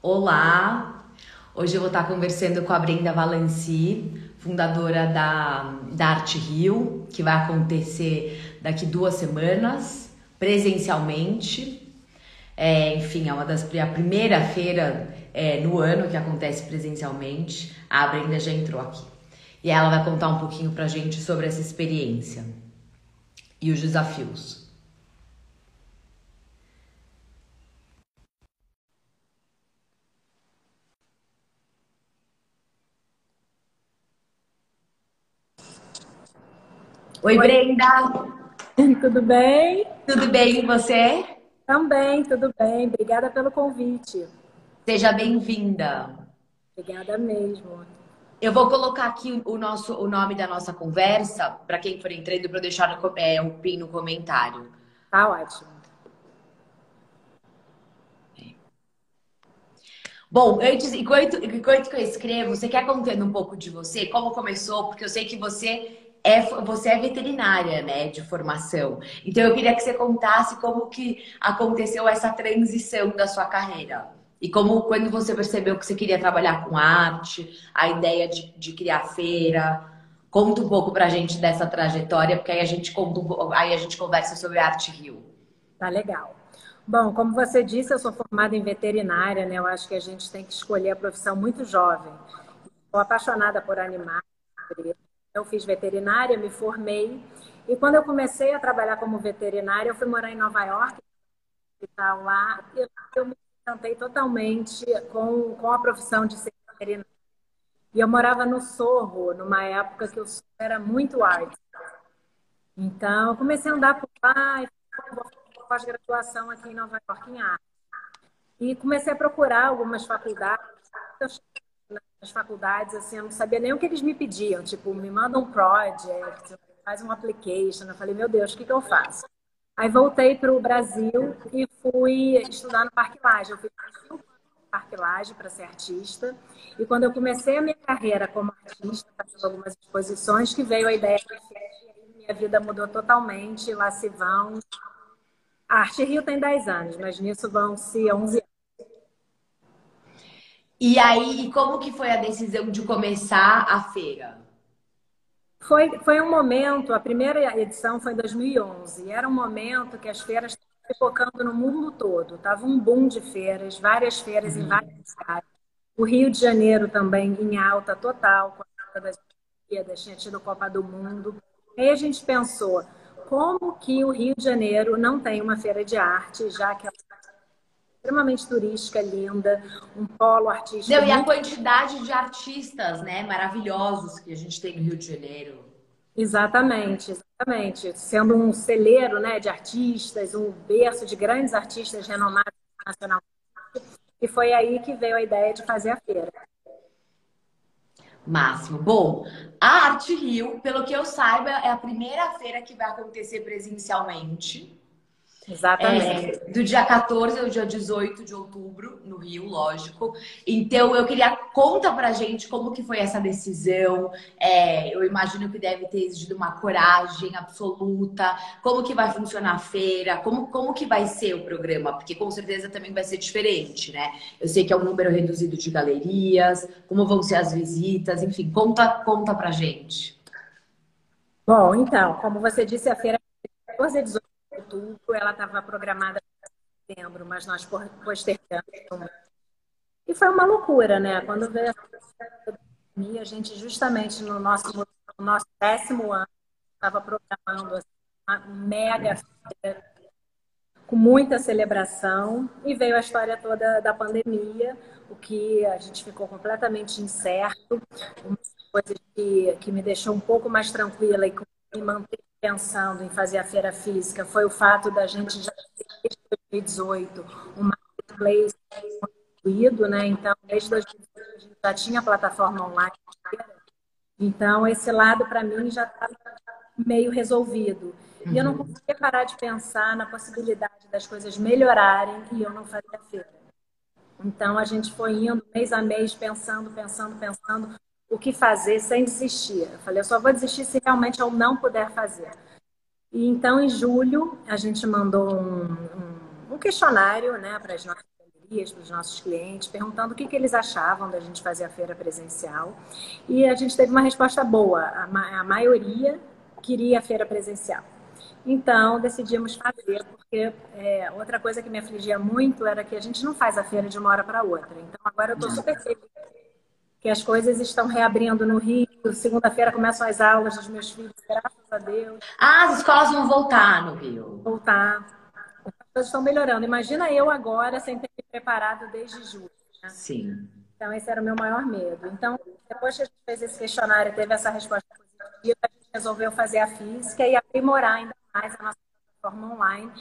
Olá! Hoje eu vou estar conversando com a Brenda Valenci, fundadora da, da Arte Rio, que vai acontecer daqui duas semanas, presencialmente. É, enfim, é uma das a primeira feira é, no ano que acontece presencialmente. A Brenda já entrou aqui. E ela vai contar um pouquinho pra gente sobre essa experiência e os desafios. Oi, Oi, Brenda! Tudo bem? Tudo bem e você? Também, tudo bem. Obrigada pelo convite. Seja bem-vinda. Obrigada mesmo. Eu vou colocar aqui o, nosso, o nome da nossa conversa, para quem for entrando, para deixar no, é, um pin no comentário. Tá ótimo. Bom, antes, enquanto, enquanto que eu escrevo, você quer contando um pouco de você? Como começou? Porque eu sei que você é, você é veterinária, né, de formação. Então eu queria que você contasse como que aconteceu essa transição da sua carreira. E como quando você percebeu que você queria trabalhar com arte, a ideia de, de criar feira. Conta um pouco pra gente dessa trajetória, porque aí a gente aí a gente conversa sobre Arte Rio. Tá legal. Bom, como você disse, eu sou formada em veterinária, né? Eu acho que a gente tem que escolher a profissão muito jovem. Estou apaixonada por animais, eu fiz veterinária, me formei. E quando eu comecei a trabalhar como veterinária, eu fui morar em Nova York, hospital lá, e eu me encantei totalmente com, com a profissão de ser veterinária. E eu morava no Sorro, numa época que o Sorro era muito arte. Então, eu comecei a andar por lá e pós-graduação aqui em Nova York em arte. E comecei a procurar algumas faculdades. Eu nas faculdades, assim, eu não sabia nem o que eles me pediam. Tipo, me manda um project, faz um application. Eu falei, meu Deus, o que, que eu faço? Aí voltei para o Brasil e fui estudar no Parque Lage. Eu fui no Parque Lage para ser artista. E quando eu comecei a minha carreira como artista, fazendo algumas exposições, que veio a ideia de minha vida mudou totalmente. Lá se vão. A Arte Rio tem 10 anos, mas nisso vão-se 11 anos. E aí, como que foi a decisão de começar a feira? Foi, foi um momento, a primeira edição foi em 2011, era um momento que as feiras estavam focando no mundo todo. Tava um boom de feiras, várias feiras uhum. em várias cidades. O Rio de Janeiro também em alta total, com a alta das Olimpíadas, tinha tido Copa do Mundo. Aí a gente pensou, como que o Rio de Janeiro não tem uma feira de arte, já que ela extremamente turística, linda, um polo artístico. Não, e a quantidade de artistas, né, maravilhosos que a gente tem no Rio de Janeiro. Exatamente, exatamente. Sendo um celeiro, né, de artistas, um berço de grandes artistas renomados nacionalmente. E foi aí que veio a ideia de fazer a feira. Máximo. Bom, a Arte Rio, pelo que eu saiba, é a primeira feira que vai acontecer presencialmente. Exatamente. É, do dia 14 ao dia 18 de outubro, no Rio, lógico. Então, eu queria conta pra gente como que foi essa decisão. É, eu imagino que deve ter exigido uma coragem absoluta. Como que vai funcionar a feira? Como, como que vai ser o programa? Porque com certeza também vai ser diferente, né? Eu sei que é um número reduzido de galerias, como vão ser as visitas, enfim, conta, conta pra gente. Bom, então, como você disse, a feira é 14 a 18 outubro, ela estava programada para setembro, mas nós postergamos. E foi uma loucura, né? Quando veio a pandemia, a gente justamente no nosso, no nosso décimo ano estava programando assim, uma mega feira com muita celebração e veio a história toda da pandemia, o que a gente ficou completamente incerto, uma coisa que, que me deixou um pouco mais tranquila e me manteve pensando em fazer a feira física foi o fato da gente já ter desde 2018 um marketplace construído, né? Então, desde 2018 a gente já tinha plataforma online. Então, esse lado para mim já estava meio resolvido. E eu não uhum. conseguia parar de pensar na possibilidade das coisas melhorarem e eu não fazia feira. Então, a gente foi indo mês a mês, pensando, pensando, pensando o que fazer sem desistir. Eu falei, eu só vou desistir se realmente eu não puder fazer. E então, em julho, a gente mandou um, um, um questionário né, para as nossas galerias, para os nossos clientes, perguntando o que, que eles achavam da gente fazer a feira presencial. E a gente teve uma resposta boa. A, ma a maioria queria a feira presencial. Então, decidimos fazer, porque é, outra coisa que me afligia muito era que a gente não faz a feira de uma hora para outra. Então, agora eu estou super feliz que as coisas estão reabrindo no Rio. Segunda-feira começam as aulas dos meus filhos, graças a Deus. Ah, as escolas vão voltar no Rio. Voltar. As coisas estão melhorando. Imagina eu agora sem ter me preparado desde julho. Né? Sim. Então, esse era o meu maior medo. Então, depois que a gente fez esse questionário e teve essa resposta positiva, a gente resolveu fazer a física e aprimorar ainda mais a nossa plataforma online.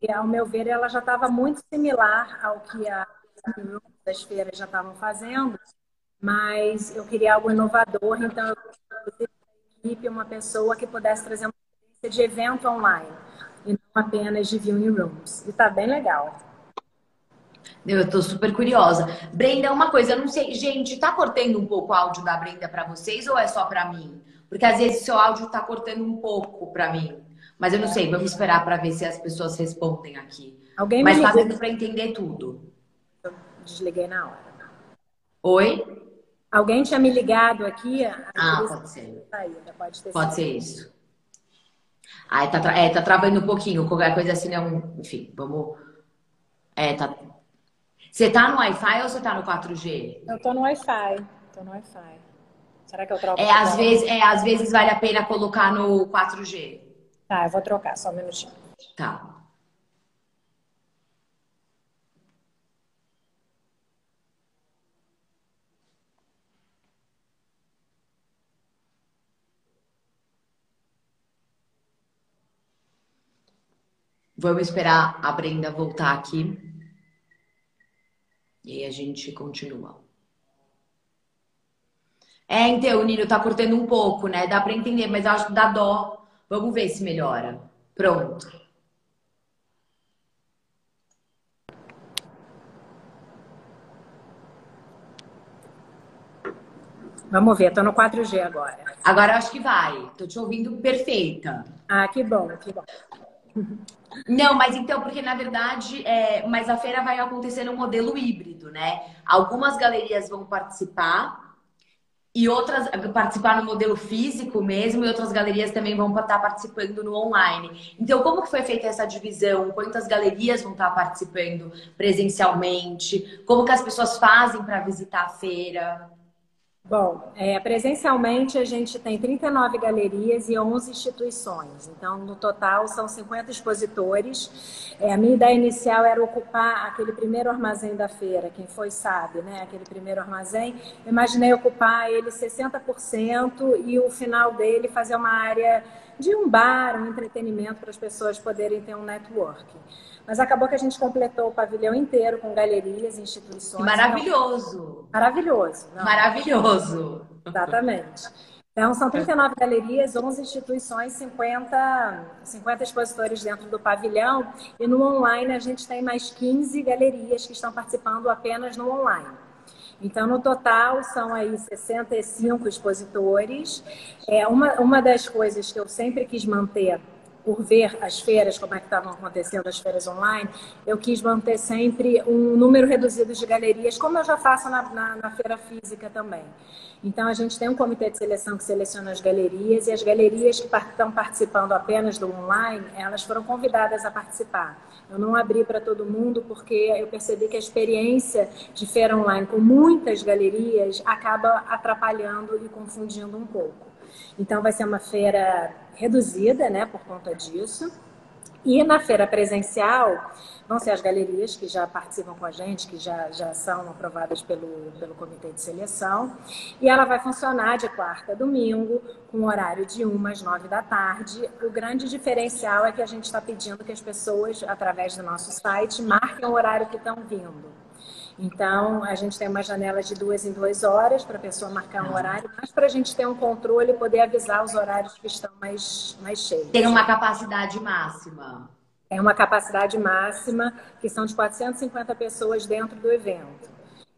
Que, ao meu ver, ela já estava muito similar ao que as feiras já estavam fazendo, mas eu queria algo inovador, então eu queria equipe uma pessoa que pudesse trazer uma experiência de evento online e não apenas de viewing rooms. E tá bem legal. Eu estou super curiosa. Brenda, uma coisa, eu não sei, gente, tá cortando um pouco o áudio da Brenda para vocês ou é só para mim? Porque às vezes seu áudio tá cortando um pouco para mim. Mas eu não sei, vamos esperar para ver se as pessoas respondem aqui. Alguém Mas tá dando para entender tudo. Eu desliguei na hora. Oi? Alguém tinha me ligado aqui? Ah, pode ser. Saída. Pode, pode ser isso. Ah, tá, tra... é, tá travando um pouquinho. Qualquer coisa assim, não. Enfim, vamos. É, tá. Você tá no Wi-Fi ou você tá no 4G? Eu tô no Wi-Fi. Tô no Wi-Fi. Será que eu troco? É, às vezes, é, às vezes vale a pena colocar no 4G. Tá, eu vou trocar, só um minutinho. Tá. Vamos esperar a Brenda voltar aqui. E aí a gente continua. É, então, Nino tá cortando um pouco, né? Dá para entender, mas acho que dá dó. Vamos ver se melhora. Pronto. Vamos ver, tô no 4G agora. Agora acho que vai. Tô te ouvindo perfeita. Ah, que bom, que bom. Não, mas então, porque na verdade, é, mas a feira vai acontecer no modelo híbrido, né? Algumas galerias vão participar e outras participar no modelo físico mesmo, e outras galerias também vão estar participando no online. Então, como que foi feita essa divisão? Quantas galerias vão estar participando presencialmente? Como que as pessoas fazem para visitar a feira? Bom, é, presencialmente a gente tem 39 galerias e 11 instituições. Então, no total, são 50 expositores. É, a minha ideia inicial era ocupar aquele primeiro armazém da feira, quem foi sabe, né? Aquele primeiro armazém. Eu imaginei ocupar ele 60% e o final dele fazer uma área de um bar, um entretenimento para as pessoas poderem ter um networking. Mas acabou que a gente completou o pavilhão inteiro com galerias, instituições. Maravilhoso! Então, maravilhoso. Não. Maravilhoso! Exatamente. Então, são 39 galerias, 11 instituições, 50, 50 expositores dentro do pavilhão. E no online, a gente tem mais 15 galerias que estão participando apenas no online. Então, no total, são aí 65 expositores. É, uma, uma das coisas que eu sempre quis manter por ver as feiras, como é que estavam acontecendo as feiras online, eu quis manter sempre um número reduzido de galerias, como eu já faço na, na, na, feira física também. Então, a gente tem um comitê de seleção que seleciona as galerias e as galerias que estão participando apenas do online, elas foram convidadas a participar. Eu não abri para todo mundo porque eu percebi que a experiência de feira online com muitas galerias acaba atrapalhando e confundindo um pouco. Então, vai ser uma feira reduzida, né, por conta disso. E na feira presencial, vão ser as galerias que já participam com a gente, que já, já são aprovadas pelo, pelo comitê de seleção. E ela vai funcionar de quarta a domingo, com horário de 1 às 9 da tarde. O grande diferencial é que a gente está pedindo que as pessoas, através do nosso site, marquem o horário que estão vindo. Então, a gente tem uma janela de duas em duas horas para a pessoa marcar um horário, mas para a gente ter um controle e poder avisar os horários que estão mais, mais cheios. Tem uma capacidade máxima. É uma capacidade máxima, que são de 450 pessoas dentro do evento.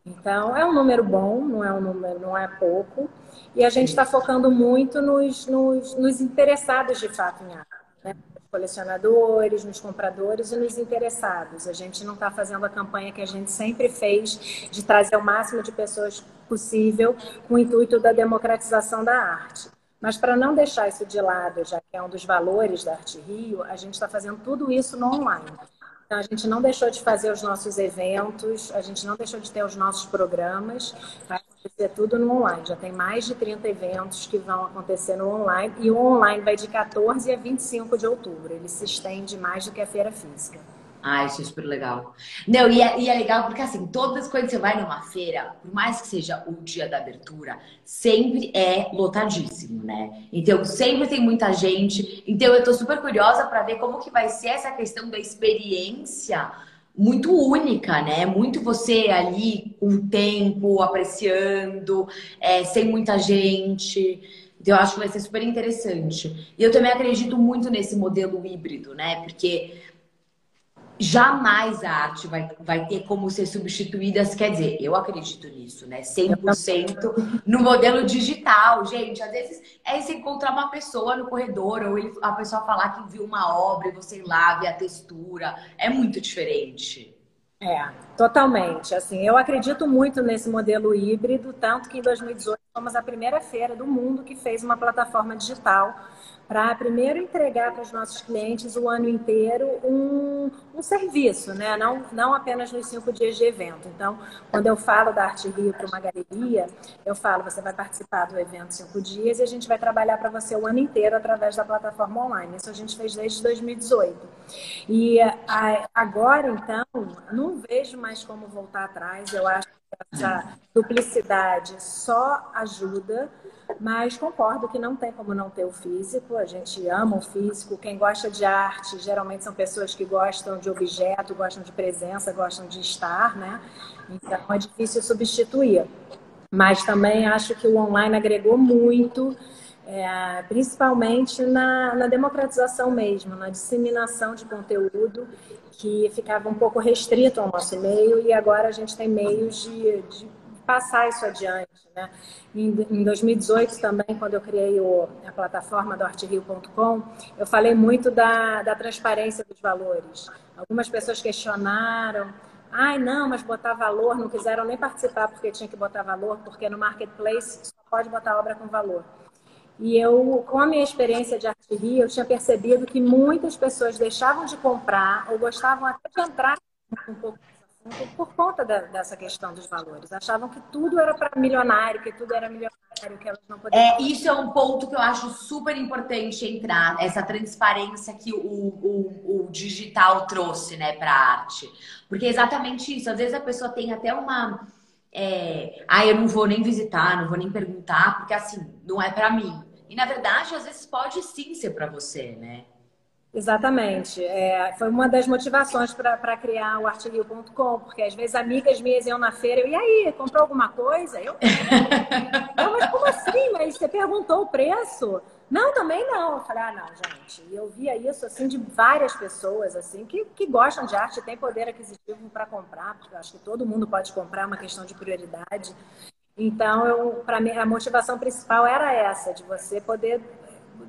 Então, é um número bom, não é um número, não é pouco. E a gente está focando muito nos, nos, nos, interessados de fato em arte. Né? Colecionadores, nos compradores e nos interessados. A gente não está fazendo a campanha que a gente sempre fez de trazer o máximo de pessoas possível com o intuito da democratização da arte. Mas para não deixar isso de lado, já que é um dos valores da Arte Rio, a gente está fazendo tudo isso no online. Então, a gente não deixou de fazer os nossos eventos, a gente não deixou de ter os nossos programas, vai acontecer tudo no online. Já tem mais de 30 eventos que vão acontecer no online, e o online vai de 14 a 25 de outubro. Ele se estende mais do que a feira física. Ah, isso é super legal. Não, e é, e é, legal porque assim, todas quando você vai numa feira, por mais que seja o dia da abertura, sempre é lotadíssimo, né? Então sempre tem muita gente. Então eu tô super curiosa para ver como que vai ser essa questão da experiência muito única, né? Muito você ali com o tempo, apreciando, é, sem muita gente. Então, eu acho que vai ser super interessante. E eu também acredito muito nesse modelo híbrido, né? Porque jamais a arte vai, vai ter como ser substituída, quer dizer, eu acredito nisso, né? 100% no modelo digital, gente. Às vezes é você encontrar uma pessoa no corredor ou ele, a pessoa falar que viu uma obra e você ir lá ver a textura. É muito diferente. É, totalmente. Assim, eu acredito muito nesse modelo híbrido, tanto que em 2018 fomos a primeira feira do mundo que fez uma plataforma digital para primeiro entregar para os nossos clientes o ano inteiro um, um serviço, né? não, não apenas nos cinco dias de evento. Então, quando eu falo da Arte Rio para uma galeria, eu falo, você vai participar do evento cinco dias e a gente vai trabalhar para você o ano inteiro através da plataforma online. Isso a gente fez desde 2018. E agora, então, não vejo mais como voltar atrás. Eu acho essa duplicidade só ajuda mas concordo que não tem como não ter o físico. A gente ama o físico. Quem gosta de arte geralmente são pessoas que gostam de objeto, gostam de presença, gostam de estar, né? Então é difícil substituir. Mas também acho que o online agregou muito, é, principalmente na, na democratização mesmo, na disseminação de conteúdo que ficava um pouco restrito ao nosso meio e agora a gente tem meios de, de passar isso adiante. Né? Em, 2018 também, quando eu criei o, a plataforma do arterio.com, eu falei muito da, da transparência dos valores. Algumas pessoas questionaram, ai não, mas botar valor, não quiseram nem participar porque tinha que botar valor, porque no marketplace só pode botar obra com valor. E eu, com a minha experiência de arteria, eu tinha percebido que muitas pessoas deixavam de comprar ou gostavam até de entrar um pouco por conta da, dessa questão dos valores. Achavam que tudo era para milionário, que tudo era milionário, que elas não poderiam. É, isso é um ponto que eu acho super importante entrar, essa transparência que o, o, o digital trouxe né, para a arte. Porque é exatamente isso. Às vezes a pessoa tem até uma. É, ah, eu não vou nem visitar, não vou nem perguntar, porque assim, não é para mim. E na verdade, às vezes pode sim ser para você, né? Exatamente. É, foi uma das motivações para criar o artilio.com, porque às vezes amigas minhas iam na feira, eu, e aí, comprou alguma coisa? Eu, não, mas como assim? Mas você perguntou o preço? Não, também não. Eu falei, ah, não, gente. E eu via isso, assim, de várias pessoas, assim, que, que gostam de arte, têm poder aquisitivo para comprar, porque eu acho que todo mundo pode comprar, é uma questão de prioridade. Então, para mim, a motivação principal era essa, de você poder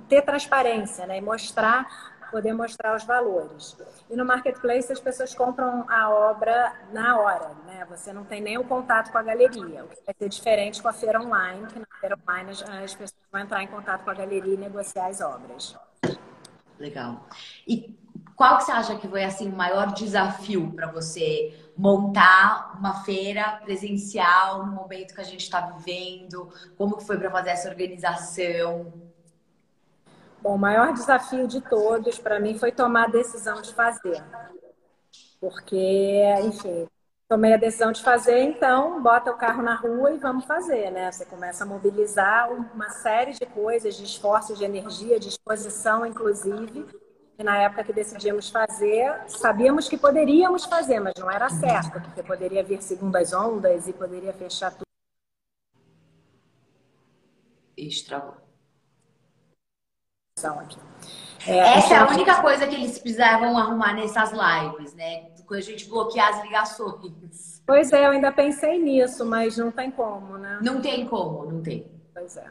ter transparência, né? E mostrar poder mostrar os valores. E no marketplace as pessoas compram a obra na hora, né? Você não tem nem o contato com a galeria, o que vai ser diferente com a feira online, que na feira online as pessoas vão entrar em contato com a galeria e negociar as obras. Legal. E qual que você acha que foi assim o maior desafio para você montar uma feira presencial no momento que a gente está vivendo? Como que foi para fazer essa organização? Bom, o maior desafio de todos para mim foi tomar a decisão de fazer. Porque, enfim, tomei a decisão de fazer, então bota o carro na rua e vamos fazer, né? Você começa a mobilizar uma série de coisas, de esforços, de energia, de disposição, inclusive. E na época que decidimos fazer, sabíamos que poderíamos fazer, mas não era certo, porque poderia vir segundas ondas e poderia fechar tudo. Estragou aqui. É, Essa é a única coisa que eles precisavam arrumar nessas lives, né? Quando a gente bloquear as ligações. Pois é, eu ainda pensei nisso, mas não tem como, né? Não tem como, não tem. Pois é.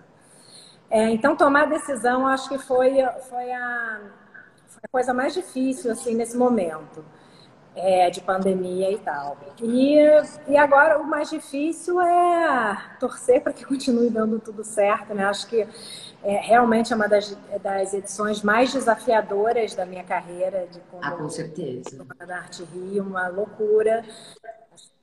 é então, tomar a decisão, acho que foi, foi, a, a coisa mais difícil assim nesse momento é, de pandemia e tal. E, e agora o mais difícil é torcer para que continue dando tudo certo, né? Acho que é, realmente é uma das, das edições mais desafiadoras da minha carreira de como ah, com certeza. da Arte Rio, uma loucura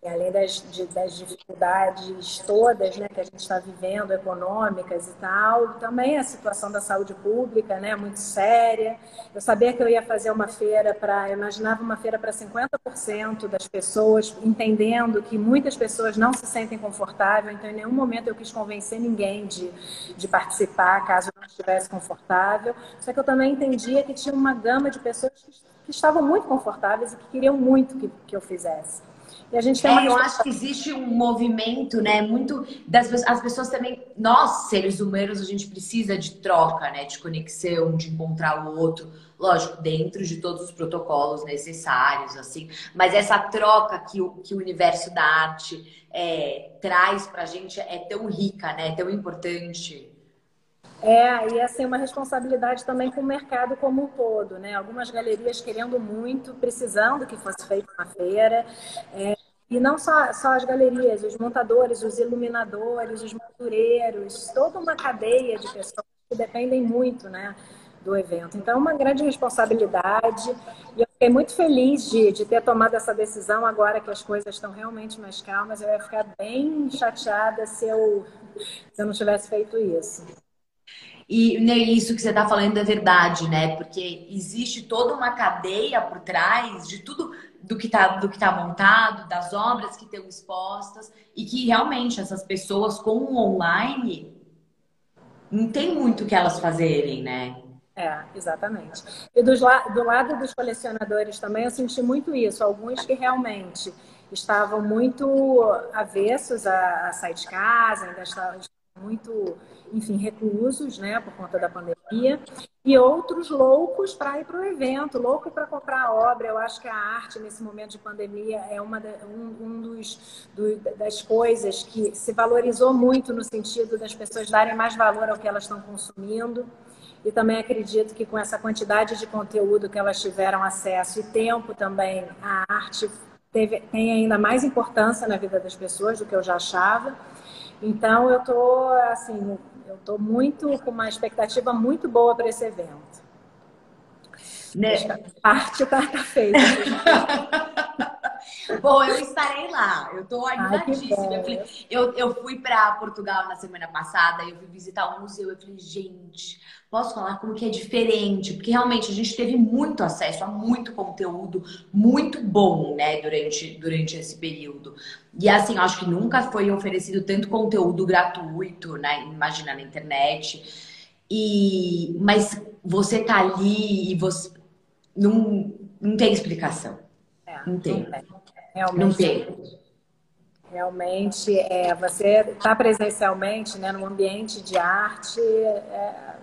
além das, de, das dificuldades todas né, que a gente está vivendo, econômicas e tal, também a situação da saúde pública, né, muito séria. Eu sabia que eu ia fazer uma feira para, imaginava uma feira para 50% das pessoas, entendendo que muitas pessoas não se sentem confortáveis, então em nenhum momento eu quis convencer ninguém de, de participar, caso não estivesse confortável. Só que eu também entendia que tinha uma gama de pessoas que, que estavam muito confortáveis e que queriam muito que, que eu fizesse. E a gente tem é, eu acho que existe um movimento, né? Muito das as pessoas também, nós seres humanos, a gente precisa de troca, né? De conexão, de encontrar o outro, lógico, dentro de todos os protocolos necessários, assim. Mas essa troca que o, que o universo da arte é, traz pra gente é tão rica, né? É tão importante. É, e assim, uma responsabilidade também com o mercado como um todo, né? Algumas galerias querendo muito, precisando que fosse feita uma feira. É, e não só, só as galerias, os montadores, os iluminadores, os madureiros, toda uma cadeia de pessoas que dependem muito, né? do evento. Então, é uma grande responsabilidade. E eu fiquei muito feliz de, de ter tomado essa decisão agora que as coisas estão realmente mais calmas. Eu ia ficar bem chateada se eu, se eu não tivesse feito isso. E né, isso que você está falando é verdade, né? Porque existe toda uma cadeia por trás de tudo do que está do que tá montado, das obras que estão expostas, e que realmente essas pessoas com o online não tem muito o que elas fazerem, né? É, exatamente. E do, do lado dos colecionadores também eu senti muito isso. Alguns que realmente estavam muito avessos a, a sair de casa, ainda estavam muito enfim, reclusos, né, por conta da pandemia, e outros loucos para ir para o evento, louco para comprar a obra. Eu acho que a arte, nesse momento de pandemia, é uma da, um, um dos, do, das coisas que se valorizou muito no sentido das pessoas darem mais valor ao que elas estão consumindo. E também acredito que com essa quantidade de conteúdo que elas tiveram acesso e tempo também, a arte teve, tem ainda mais importância na vida das pessoas do que eu já achava. Então, eu estou, assim, eu estou muito com uma expectativa muito boa para esse evento. Né? A parte está tá feita. Bom, eu estarei lá. Eu estou animadíssima. Eu, eu, eu, fui para Portugal na semana passada eu fui visitar um museu. Eu falei, gente, posso falar como que é diferente? Porque realmente a gente teve muito acesso a muito conteúdo muito bom, né, durante, durante esse período. E assim, acho que nunca foi oferecido tanto conteúdo gratuito, né? Imagina na internet. E mas você tá ali e você não, não tem explicação. É, não tem. Não tem. Realmente. Não tem. Realmente, é, você está presencialmente né, num ambiente de arte. É...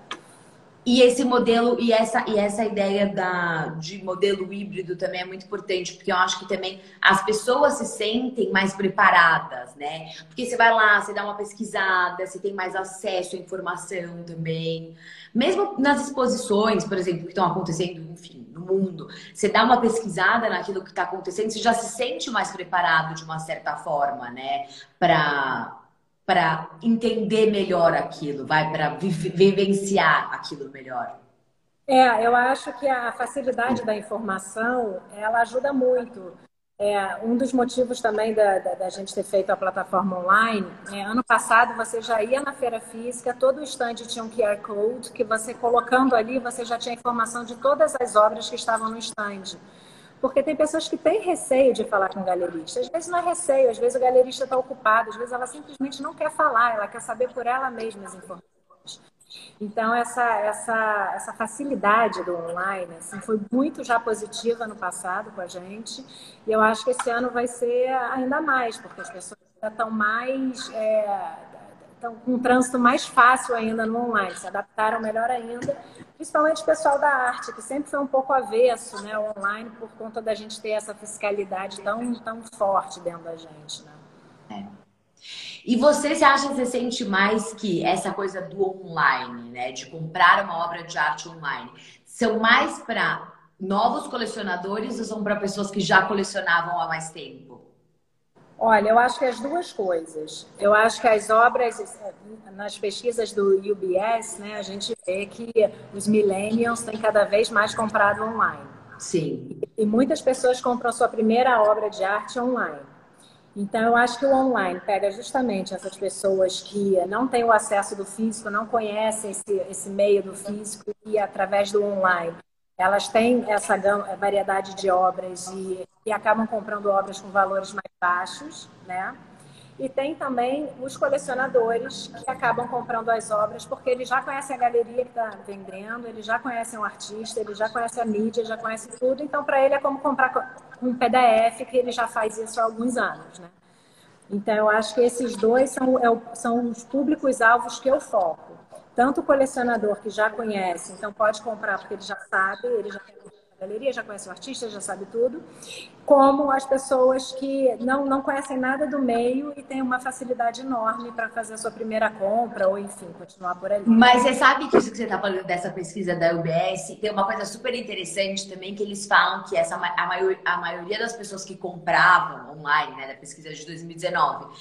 E esse modelo e essa, e essa ideia da, de modelo híbrido também é muito importante, porque eu acho que também as pessoas se sentem mais preparadas, né? Porque você vai lá, você dá uma pesquisada, você tem mais acesso à informação também. Mesmo nas exposições, por exemplo, que estão acontecendo, enfim, no mundo, você dá uma pesquisada naquilo que está acontecendo, você já se sente mais preparado de uma certa forma, né? Para para entender melhor aquilo, vai para vivenciar aquilo melhor. É, eu acho que a facilidade da informação ela ajuda muito. É, um dos motivos também da, da, da, gente ter feito a plataforma online, é, ano passado você já ia na feira física, todo o stand tinha um QR Code, que você colocando ali, você já tinha informação de todas as obras que estavam no stand. Porque tem pessoas que têm receio de falar com o galerista. Às vezes não é receio, às vezes o galerista está ocupado, às vezes ela simplesmente não quer falar, ela quer saber por ela mesma as informações. Então, essa, essa, essa facilidade do online assim, foi muito já positiva no passado com a gente. E eu acho que esse ano vai ser ainda mais, porque as pessoas estão mais. É, estão com um trânsito mais fácil ainda no online, se adaptaram melhor ainda, principalmente o pessoal da arte, que sempre foi um pouco avesso né, ao online por conta da gente ter essa fiscalidade tão, tão forte dentro da gente. Né? É. E você se acha, você sente mais que essa coisa do online, né? De comprar uma obra de arte online, são mais para novos colecionadores ou são para pessoas que já colecionavam há mais tempo? Olha, eu acho que as duas coisas. Eu acho que as obras, nas pesquisas do UBS, né, a gente vê que os millennials têm cada vez mais comprado online. Sim. E muitas pessoas compram sua primeira obra de arte online. Então, eu acho que o online pega justamente essas pessoas que não têm o acesso do físico, não conhecem esse, esse meio do físico e através do online elas têm essa variedade de obras e, e acabam comprando obras com valores mais baixos, né? E tem também os colecionadores que acabam comprando as obras porque eles já conhecem a galeria que está vendendo, eles já conhecem o artista, eles já conhecem a mídia, já conhecem tudo. Então, para ele é como comprar um PDF que ele já faz isso há alguns anos, né? Então, eu acho que esses dois são, é são os públicos-alvos que eu foco tanto o colecionador que já conhece, então pode comprar porque ele já sabe, ele já tem a galeria, já conhece o artista, já sabe tudo, como as pessoas que não, não conhecem nada do meio e têm uma facilidade enorme para fazer a sua primeira compra ou, enfim, continuar por ali. Mas você sabe que isso que você está falando dessa pesquisa da UBS, tem uma coisa super interessante também que eles falam que essa, a, maior, a maioria das pessoas que compravam online, né, da pesquisa de 2019,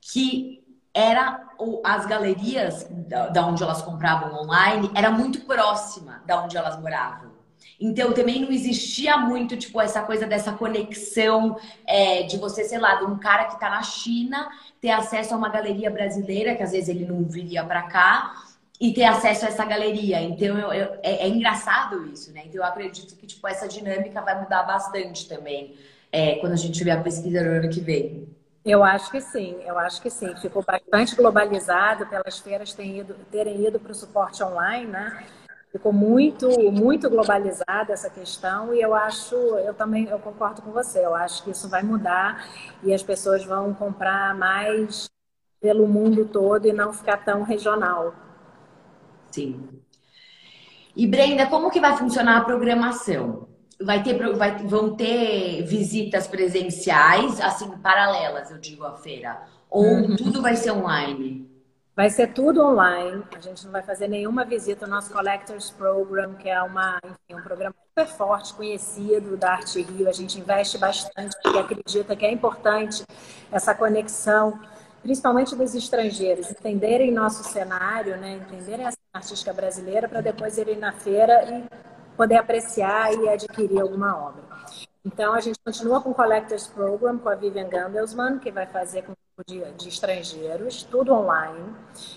que era as galerias da onde elas compravam online era muito próxima da onde elas moravam. Então também não existia muito tipo essa coisa dessa conexão é, de você, sei lá, de um cara que está na China ter acesso a uma galeria brasileira que às vezes ele não viria para cá e ter acesso a essa galeria. Então eu, eu, é, é, engraçado isso, né? Então eu acredito que tipo essa dinâmica vai mudar bastante também é, quando a gente tiver a pesquisa no ano que vem. Eu acho que sim, eu acho que sim. Ficou bastante globalizado pelas feiras terem ido, terem ido para o suporte online, né? Ficou muito, muito globalizada essa questão e eu acho, eu também eu concordo com você, eu acho que isso vai mudar e as pessoas vão comprar mais pelo mundo todo e não ficar tão regional. Sim. E Brenda, como que vai funcionar a programação? Vai ter, vai, vão ter visitas presenciais, assim, paralelas, eu digo, à feira? Ou uhum. tudo vai ser online? Vai ser tudo online. A gente não vai fazer nenhuma visita ao nosso Collectors Program, que é uma, enfim, um programa super forte, conhecido da Arte Rio. A gente investe bastante, porque acredita que é importante essa conexão, principalmente dos estrangeiros, entenderem nosso cenário, né? entenderem a artística brasileira, para depois irem na feira e poder apreciar e adquirir alguma obra. Então, a gente continua com o Collectors Program com a Vivian Gandelsman, que vai fazer com de, de estrangeiros, tudo online.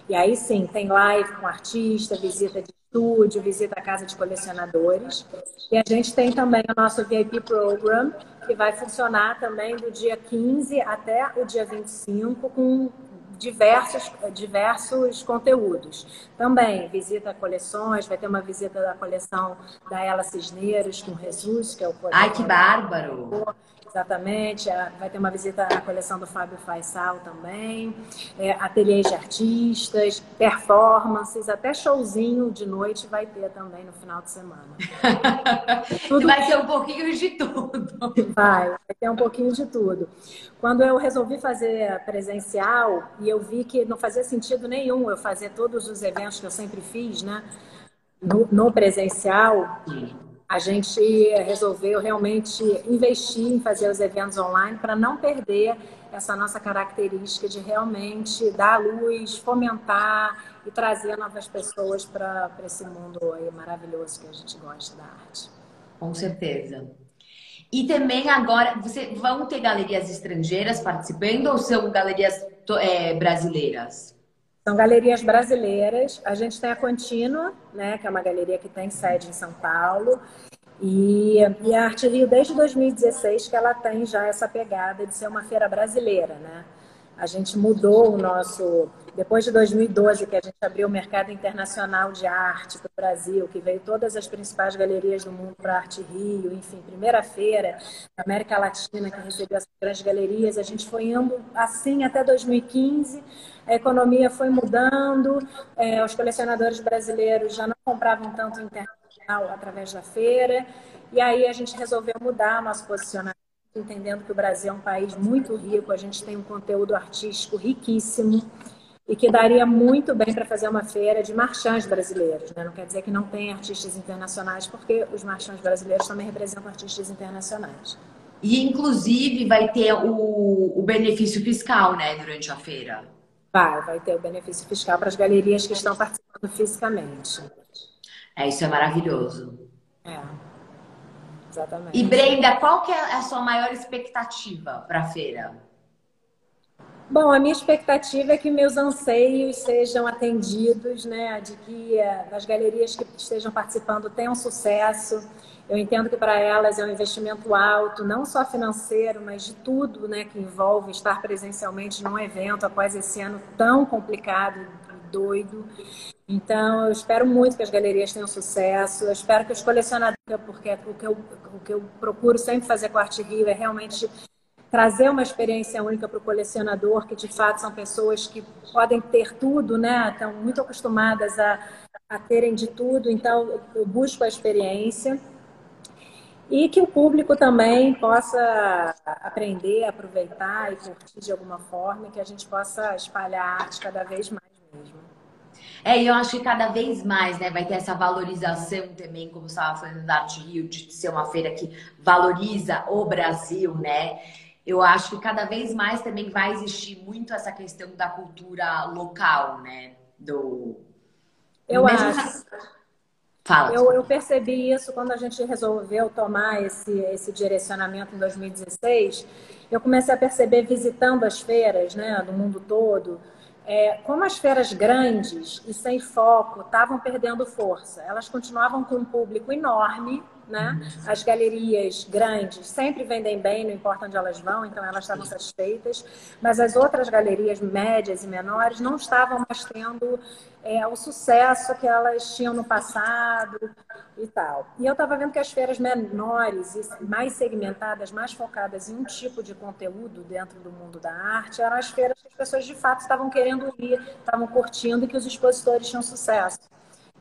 E aí sim, tem live com artista, visita de estúdio, visita à casa de colecionadores. E a gente tem também o nosso VIP Program, que vai funcionar também do dia 15 até o dia 25, com diversos, diversos conteúdos. Também visita coleções, vai ter uma visita da coleção da Ela Cisneiros com Jesus, que é o Ai, que bárbaro! Exatamente, vai ter uma visita à coleção do Fábio Faisal também, é, ateliês de artistas, performances, até showzinho de noite vai ter também no final de semana. tudo... Vai ter um pouquinho de tudo. Vai, vai ter um pouquinho de tudo. Quando eu resolvi fazer presencial e eu vi que não fazia sentido nenhum eu fazer todos os eventos que eu sempre fiz, né, no, no presencial. Sim a gente resolveu realmente investir em fazer os eventos online para não perder essa nossa característica de realmente dar luz, fomentar e trazer novas pessoas para esse mundo maravilhoso que a gente gosta da arte. Com certeza. E também agora, você vão ter galerias estrangeiras participando ou são galerias é, brasileiras? São galerias brasileiras. A gente tem a Contínua, né, que é uma galeria que tem sede em São Paulo. E, e a Arte Rio, desde 2016, que ela tem já essa pegada de ser uma feira brasileira, né? A gente mudou o nosso. Depois de 2012, que a gente abriu o mercado internacional de arte para o Brasil, que veio todas as principais galerias do mundo para Arte Rio, enfim, primeira feira da América Latina que recebeu as grandes galerias, a gente foi indo assim até 2015 a economia foi mudando, é, os colecionadores brasileiros já não compravam tanto internacional através da feira, e aí a gente resolveu mudar nosso posicionamento entendendo que o Brasil é um país muito rico, a gente tem um conteúdo artístico riquíssimo e que daria muito bem para fazer uma feira de marchands brasileiros. Né? Não quer dizer que não tem artistas internacionais, porque os marchands brasileiros também representam artistas internacionais. E, inclusive, vai ter o, o benefício fiscal, né, durante a feira. Vai, vai ter o benefício fiscal para as galerias que estão participando fisicamente. É, isso é maravilhoso. É. Exatamente. E Brenda, qual que é a sua maior expectativa para a feira? Bom, a minha expectativa é que meus anseios sejam atendidos, né? De que eh, as galerias que estejam participando tenham sucesso. Eu entendo que para elas é um investimento alto, não só financeiro, mas de tudo, né? Que envolve estar presencialmente num evento após esse ano tão complicado, doido. Então, eu espero muito que as galerias tenham sucesso. Eu espero que os colecionadores, porque o que eu, o que eu procuro sempre fazer com a Arte Rio é realmente trazer uma experiência única para o colecionador, que de fato são pessoas que podem ter tudo, né? Estão muito acostumadas a, a terem de tudo, então eu busco a experiência. E que o público também possa aprender, aproveitar e curtir de alguma forma, que a gente possa espalhar a arte cada vez mais mesmo. É, e eu acho que cada vez mais, né, vai ter essa valorização também, como você estava falando da Arte Rio, de ser uma feira que valoriza o Brasil, né? Eu acho que cada vez mais também vai existir muito essa questão da cultura local, né? Do. Eu Mesmo acho. Fala. Eu, eu, percebi isso quando a gente resolveu tomar esse, esse direcionamento em 2016. Eu comecei a perceber visitando as feiras, né, do mundo todo, é, como as feiras grandes e sem foco estavam perdendo força. Elas continuavam com um público enorme, né? As galerias grandes sempre vendem bem, não importa onde elas vão, então elas estavam satisfeitas. Mas as outras galerias médias e menores não estavam mais tendo é, o sucesso que elas tinham no passado e tal. E eu estava vendo que as feiras menores e mais segmentadas, mais focadas em um tipo de conteúdo dentro do mundo da arte, eram as feiras que as pessoas de fato estavam querendo ir, estavam curtindo e que os expositores tinham sucesso.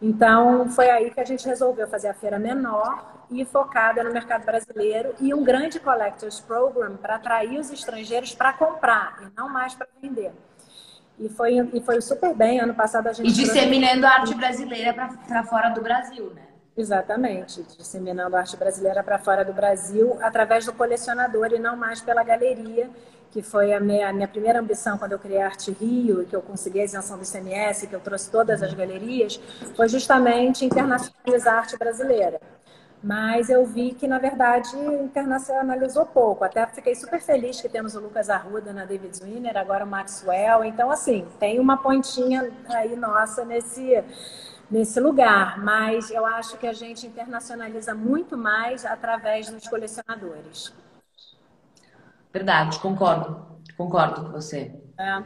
Então, foi aí que a gente resolveu fazer a feira menor e focada no mercado brasileiro e um grande Collectors Program para atrair os estrangeiros para comprar e não mais para vender. E foi, e foi super bem. Ano passado a gente. E disseminando a arte brasileira para fora do Brasil, né? Exatamente, disseminando a arte brasileira para fora do Brasil através do colecionador e não mais pela galeria, que foi a minha, a minha primeira ambição quando eu criei Arte Rio, que eu consegui a isenção do ICMS, que eu trouxe todas as galerias, foi justamente internacionalizar a arte brasileira. Mas eu vi que, na verdade, internacionalizou pouco. Até fiquei super feliz que temos o Lucas Arruda na David Zwinner, agora o Maxwell. Então, assim, tem uma pontinha aí nossa nesse, nesse lugar. Mas eu acho que a gente internacionaliza muito mais através dos colecionadores. Verdade, concordo. Concordo com você. É.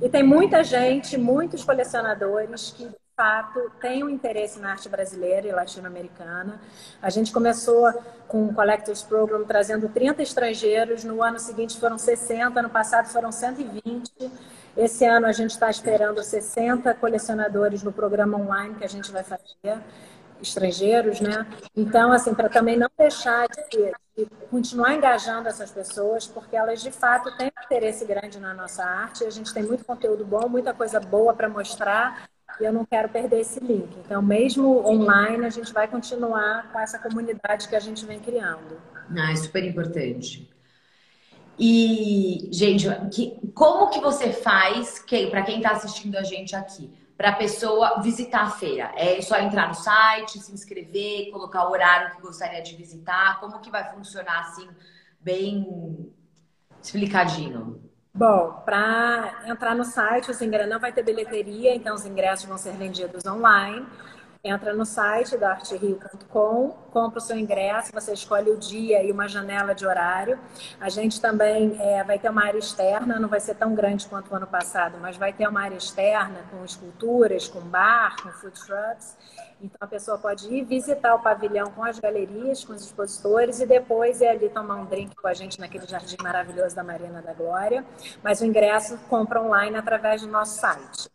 E tem muita gente, muitos colecionadores que fato tem um interesse na arte brasileira e latino-americana. A gente começou com o Collectors Program trazendo 30 estrangeiros, no ano seguinte foram 60, no passado foram 120. Esse ano a gente está esperando 60 colecionadores no programa online que a gente vai fazer, estrangeiros, né? Então, assim, para também não deixar de, de, continuar engajando essas pessoas, porque elas de fato têm um interesse grande na nossa arte. A gente tem muito conteúdo bom, muita coisa boa para mostrar e eu não quero perder esse link. Então, mesmo online, a gente vai continuar com essa comunidade que a gente vem criando. Ah, é super importante. E, gente, que, como que você faz, que, para quem está assistindo a gente aqui, para a pessoa visitar a feira? É só entrar no site, se inscrever, colocar o horário que gostaria de visitar? Como que vai funcionar assim, bem explicadinho? Bom, para entrar no site, os ingressos não vai ter bilheteria, então os ingressos vão ser vendidos online. Entra no site da arterio.com, compra o seu ingresso, você escolhe o dia e uma janela de horário. A gente também é, vai ter uma área externa, não vai ser tão grande quanto o ano passado, mas vai ter uma área externa com esculturas, com bar, com food trucks. Então a pessoa pode ir visitar o pavilhão com as galerias, com os expositores e depois ir ali tomar um drink com a gente naquele jardim maravilhoso da Marina da Glória. Mas o ingresso compra online através do nosso site.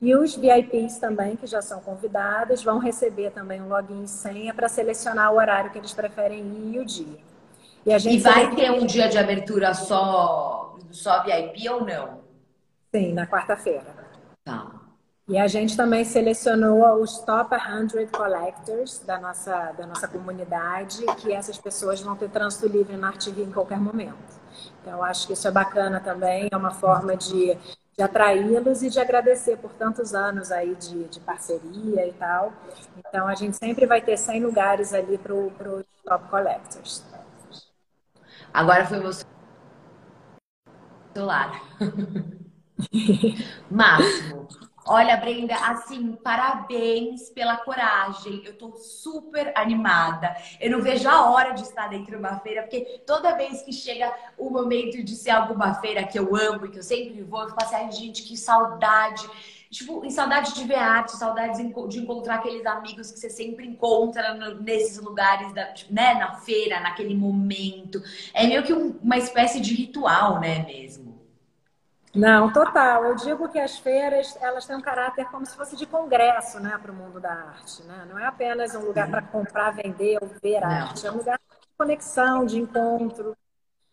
E os VIPs também, que já são convidados, vão receber também um login e senha para selecionar o horário que eles preferem ir e o dia. E, a gente e vai ter um dia de abertura só, só VIP ou não? Sim, na quarta-feira. Tá. E a gente também selecionou os top 100 collectors da nossa, da nossa comunidade, que essas pessoas vão ter trânsito livre na Arte em qualquer momento. Então, acho que isso é bacana também, é uma forma de, de atraí-los e de agradecer por tantos anos aí de, de, parceria e tal. Então, a gente sempre vai ter 100 lugares ali para os top collectors. Agora foi meu celular. Máximo. Olha, Brenda, assim, parabéns pela coragem. Eu tô super animada. Eu não vejo a hora de estar dentro de uma feira, porque toda vez que chega o momento de ser alguma feira que eu amo e que eu sempre vou, eu falo assim, ai, gente, que saudade. Tipo, em saudade de ver arte, saudade de encontrar aqueles amigos que você sempre encontra nesses lugares, da, né, na feira, naquele momento. É meio que uma espécie de ritual, né, mesmo. Não, total. Eu digo que as feiras elas têm um caráter como se fosse de congresso, né, para o mundo da arte, né? Não é apenas um lugar para comprar, vender ou ver arte, é um lugar de conexão, de encontro.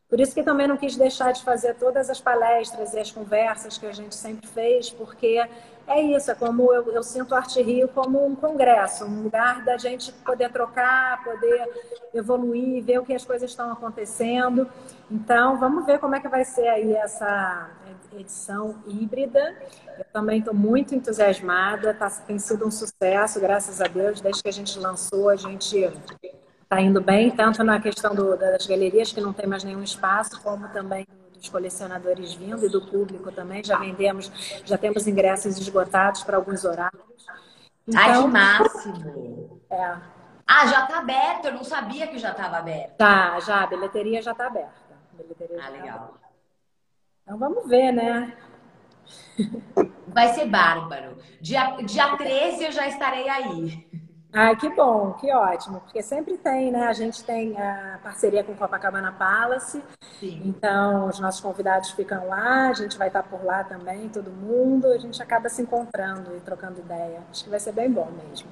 Por isso que também não quis deixar de fazer todas as palestras e as conversas que a gente sempre fez, porque é isso, é como eu, eu sinto o Arte Rio como um congresso, um lugar da gente poder trocar, poder evoluir, ver o que as coisas estão acontecendo. Então, vamos ver como é que vai ser aí essa edição híbrida. Eu também estou muito entusiasmada, tá, tem sido um sucesso, graças a Deus, desde que a gente lançou, a gente está indo bem, tanto na questão do, das galerias, que não tem mais nenhum espaço, como também dos colecionadores vindo e do público também. Já vendemos, já temos ingressos esgotados para alguns horários. Então, Ai, que máximo! É. Ah, já está aberto? Eu não sabia que já estava aberto. Tá, já, a bilheteria já está aberta. Ah, tá legal. Tá então vamos ver, né? Vai ser bárbaro. Dia, dia 13 eu já estarei aí. Ah, que bom, que ótimo, porque sempre tem, né? A gente tem a parceria com Copacabana Palace, Sim. então os nossos convidados ficam lá, a gente vai estar por lá também, todo mundo, a gente acaba se encontrando e trocando ideia. Acho que vai ser bem bom mesmo.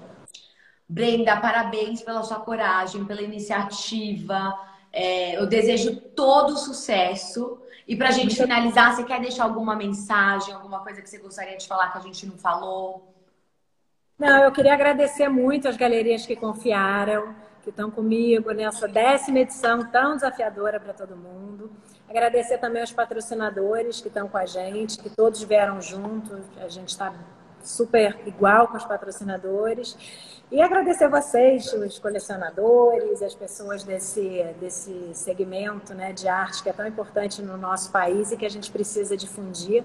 Brenda, parabéns pela sua coragem, pela iniciativa. É, eu desejo todo sucesso. E para a gente finalizar, você quer deixar alguma mensagem, alguma coisa que você gostaria de falar que a gente não falou? Não, eu queria agradecer muito as galerias que confiaram, que estão comigo nessa décima edição tão desafiadora para todo mundo. Agradecer também aos patrocinadores que estão com a gente, que todos vieram juntos. A gente está super igual com os patrocinadores. E agradecer vocês, os colecionadores, as pessoas desse, desse segmento né, de arte que é tão importante no nosso país e que a gente precisa difundir.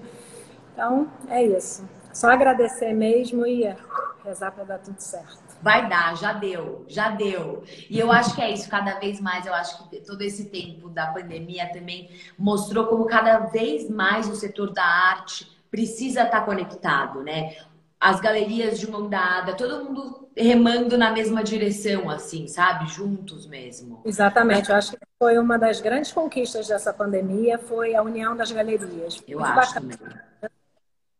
Então, é isso. Só agradecer mesmo e rezar para dar tudo certo. Vai dar, já deu, já deu. E eu acho que é isso, cada vez mais, eu acho que todo esse tempo da pandemia também mostrou como cada vez mais o setor da arte precisa estar conectado, né? As galerias de mão dada, todo mundo remando na mesma direção, assim, sabe? Juntos mesmo. Exatamente. Eu acho que foi uma das grandes conquistas dessa pandemia, foi a união das galerias. Eu Muito acho.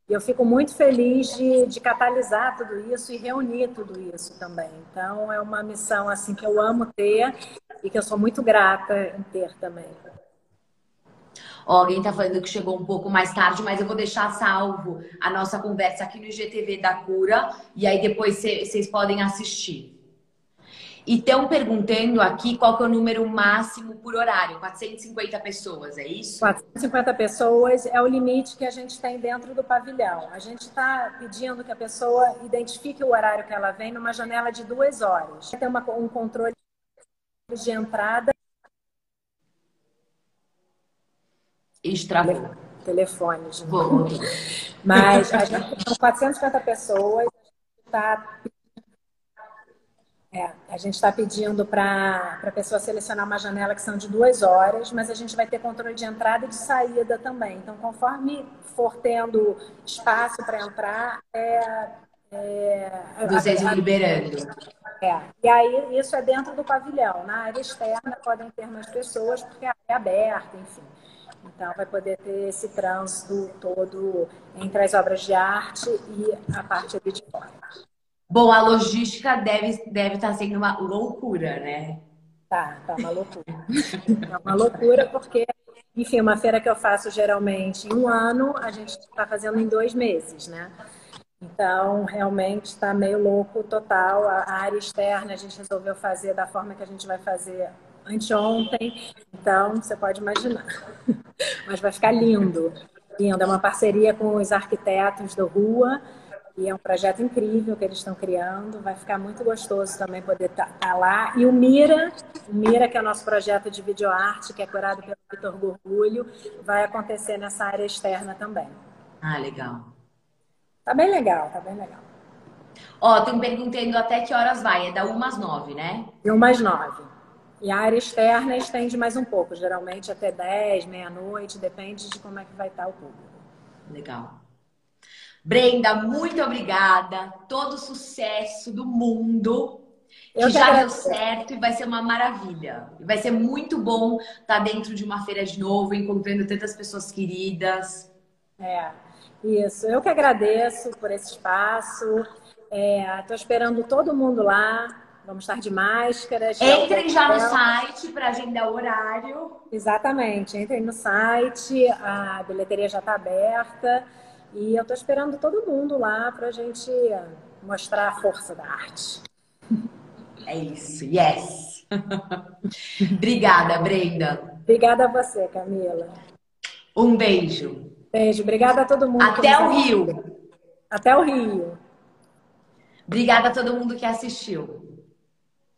E eu fico muito feliz de, de catalisar tudo isso e reunir tudo isso também. Então, é uma missão assim que eu amo ter e que eu sou muito grata em ter também. Ó, alguém tá falando que chegou um pouco mais tarde, mas eu vou deixar salvo a nossa conversa aqui no IGTV da Cura e aí depois vocês podem assistir. E estão perguntando aqui qual que é o número máximo por horário, 450 pessoas, é isso? 450 pessoas é o limite que a gente tem dentro do pavilhão. A gente está pedindo que a pessoa identifique o horário que ela vem numa janela de duas horas. Tem uma, um controle de entrada. Extravou. Telefones. Vou. Mas a gente tem 450 pessoas, a gente está é, a gente está pedindo para a pessoa selecionar uma janela que são de duas horas, mas a gente vai ter controle de entrada e de saída também. Então, conforme for tendo espaço para entrar, é, é, vocês vão liberando. É. E aí, isso é dentro do pavilhão. Na área externa podem ter mais pessoas, porque a área é aberta, enfim. Então, vai poder ter esse trânsito todo entre as obras de arte e a parte ali de fora. Bom, a logística deve, deve estar tá sendo uma loucura, né? Tá, tá uma loucura. é uma loucura porque, enfim, uma feira que eu faço geralmente em um ano, a gente está fazendo em dois meses, né? Então, realmente está meio louco total. A área externa a gente resolveu fazer da forma que a gente vai fazer anteontem. Então, você pode imaginar. Mas vai ficar lindo. Lindo. É uma parceria com os arquitetos do Rua. E é um projeto incrível que eles estão criando. Vai ficar muito gostoso também poder estar tá, tá lá. E o Mira, o Mira, que é o nosso projeto de videoarte, que é curado pelo Vitor Gorgulho, vai acontecer nessa área externa também. Ah, legal. Tá bem legal, tá bem legal. Ó, tem perguntando até que horas vai. É da 1 às 9, né? De 1 às 9. E a área externa estende mais um pouco, geralmente até 10, meia-noite, depende de como é que vai estar o público. Legal. Brenda, muito obrigada. Todo sucesso do mundo. Que, que já deu certo e vai ser uma maravilha. Vai ser muito bom estar dentro de uma feira de novo, encontrando tantas pessoas queridas. É, isso. Eu que agradeço por esse espaço. Estou é, esperando todo mundo lá. Vamos estar de máscara. Entrem já no site para agendar o horário. Exatamente. Entrem no site. A bilheteria já está aberta. E eu estou esperando todo mundo lá para a gente mostrar a força da arte. É isso, yes! Obrigada, Brenda. Obrigada a você, Camila. Um beijo. Beijo, obrigada a todo mundo. Até o Rio. Até o Rio. Obrigada a todo mundo que assistiu.